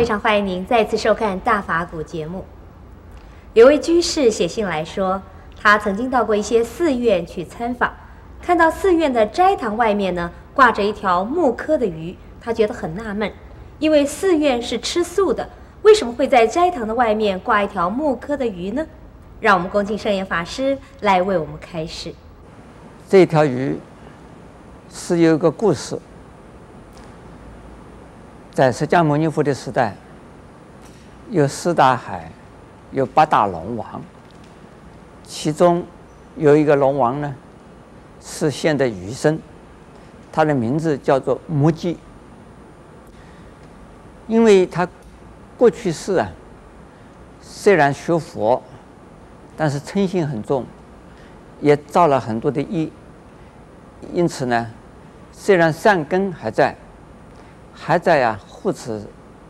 非常欢迎您再次收看《大法古》节目。有位居士写信来说，他曾经到过一些寺院去参访，看到寺院的斋堂外面呢挂着一条木刻的鱼，他觉得很纳闷，因为寺院是吃素的，为什么会在斋堂的外面挂一条木刻的鱼呢？让我们恭请圣严法师来为我们开示。这条鱼是有一个故事。在释迦牟尼佛的时代，有四大海，有八大龙王，其中有一个龙王呢，是现的鱼身，他的名字叫做目犥，因为他过去世啊，虽然学佛，但是嗔心很重，也造了很多的业，因此呢，虽然善根还在，还在呀、啊。护持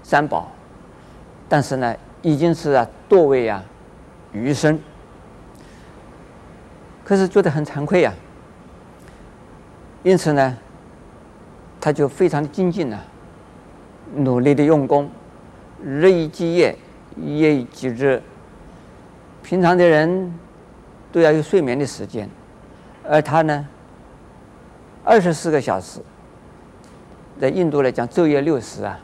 三宝，但是呢，已经是啊堕为啊余生，可是觉得很惭愧啊，因此呢，他就非常精进啊，努力的用功，日以继夜，夜以继日。平常的人都要有睡眠的时间，而他呢，二十四个小时。在印度来讲，昼夜六时啊，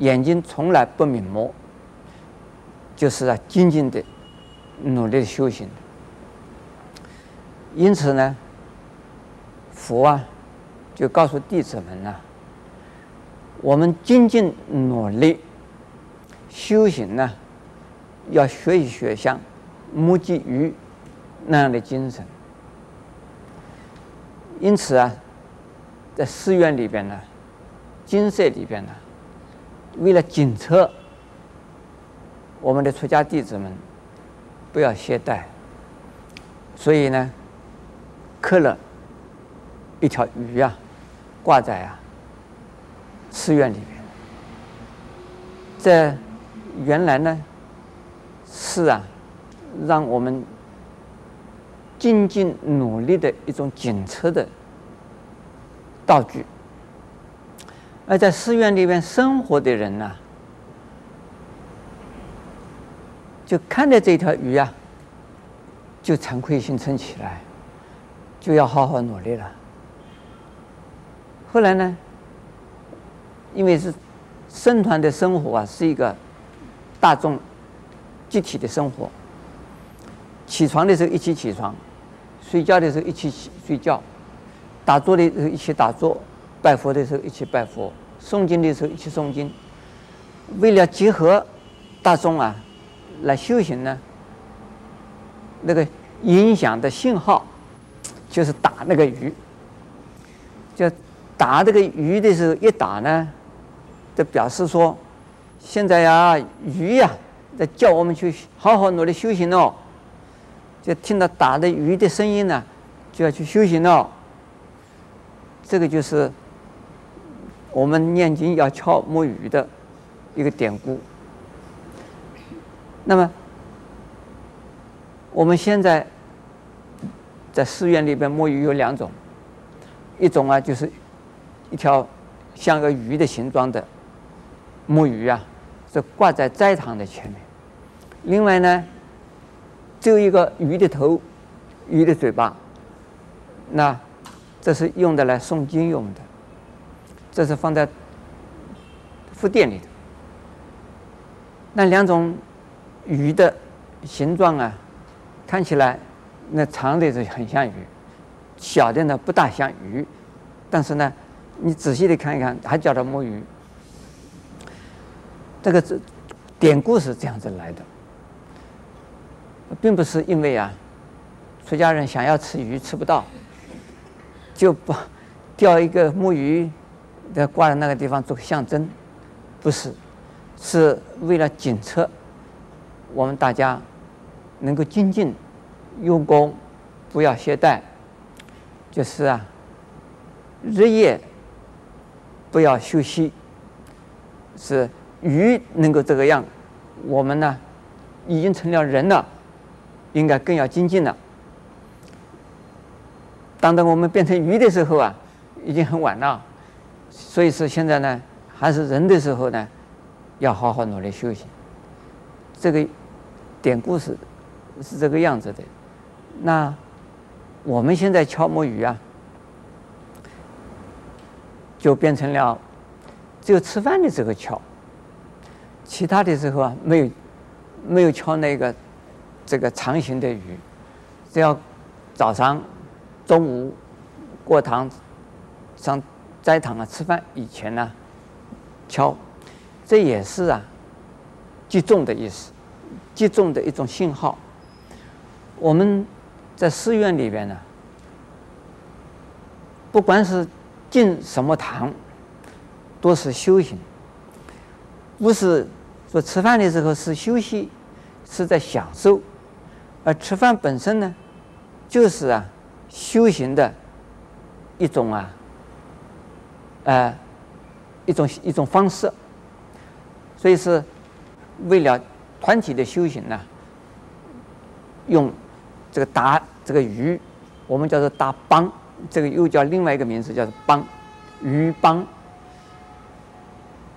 眼睛从来不瞑目，就是啊，静静的努力修行。因此呢，佛啊，就告诉弟子们呢、啊，我们精进努力修行呢，要学一学像目击鱼那样的精神。因此啊，在寺院里边呢。金色里边呢，为了警策我们的出家弟子们不要懈怠，所以呢，刻了一条鱼啊，挂在啊寺院里边。这原来呢是啊，让我们精进努力的一种警策的道具。而在寺院里面生活的人呢、就看着这条鱼啊，就惭愧心生起来，就要好好努力了。后来呢，因为是僧团的生活啊，是一个大众集体的生活，起床的时候一起起床，睡觉的时候一起睡觉，打坐的时候一起打坐。拜佛的时候一起拜佛，诵经的时候一起诵经。为了结合大众啊，来修行呢，那个影响的信号就是打那个鱼。就打这个鱼的时候一打呢，就表示说，现在呀，鱼呀在叫我们去好好努力修行哦。就听到打的鱼的声音呢，就要去修行哦。这个就是。我们念经要敲木鱼的一个典故。那么，我们现在在寺院里边木鱼有两种，一种啊就是一条像个鱼的形状的木鱼啊，是挂在斋堂的前面；另外呢，只有一个鱼的头、鱼的嘴巴，那这是用的来诵经用的。这是放在副店里的。那两种鱼的形状啊，看起来那长的是很像鱼，小的呢不大像鱼，但是呢，你仔细的看一看，还叫它木鱼。这个是典故是这样子来的，并不是因为啊，出家人想要吃鱼吃不到，就把钓一个木鱼。在挂在那个地方做个象征，不是，是为了警策我们大家能够精进用功，不要懈怠，就是啊，日夜不要休息，是鱼能够这个样，我们呢已经成了人了，应该更要精进了。当等我们变成鱼的时候啊，已经很晚了。所以说现在呢，还是人的时候呢，要好好努力修行。这个典故是是这个样子的。那我们现在敲木鱼啊，就变成了只有吃饭的时候敲，其他的时候啊没有没有敲那个这个长形的鱼，只要早上、中午过堂上斋堂啊吃饭以前呢、敲，这也是啊击众的意思，击众的一种信号。我们在寺院里边呢，不管是进什么堂，都是修行，不是说吃饭的时候是休息，是在享受，而吃饭本身呢，就是啊修行的一种啊，呃，一种一种方式，所以是为了团体的修行呢，用。这个打这个鱼，我们叫做打梆，这个又叫另外一个名字，叫做梆，鱼梆。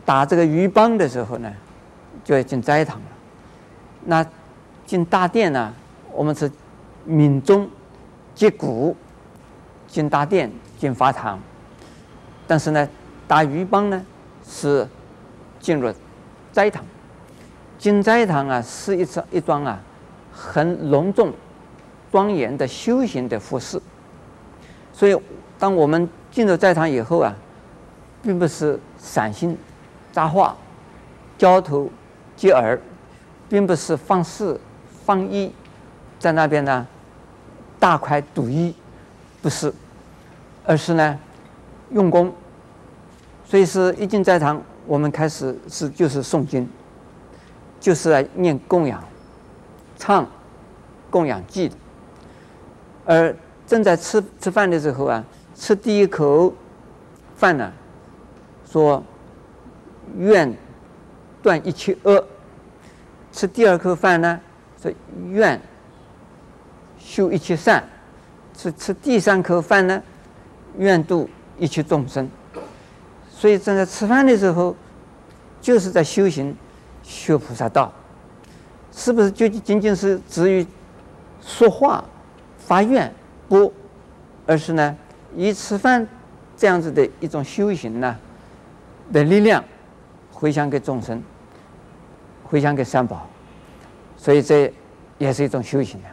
打这个鱼梆的时候呢，就要进斋堂了。那进大殿呢，我们是鸣钟、击鼓，进大殿、进法堂。但是呢，打鱼帮呢是进入斋堂。进斋堂啊，是一桩一桩啊，很隆重。庄严的修行的服饰，所以当我们进入斋堂以后啊，并不是散心、杂话、交头接耳，并不是放肆放逸，在那边呢大快朵颐，不是，而是呢用功。所以是一进斋堂，我们开始是就是诵经，就是来念供养、唱供养偈。而正在吃吃饭的时候啊，吃第一口饭呢，说愿断一切恶；吃第二口饭呢，说愿修一切善；吃吃第三口饭呢，愿度一切众生。所以正在吃饭的时候，就是在修行学菩萨道，是不是就仅仅是止于说话？发愿不，而是呢，以吃饭这样子的一种修行呢的力量，回向给众生，回向给三宝，所以这也是一种修行啊。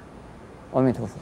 阿弥陀佛。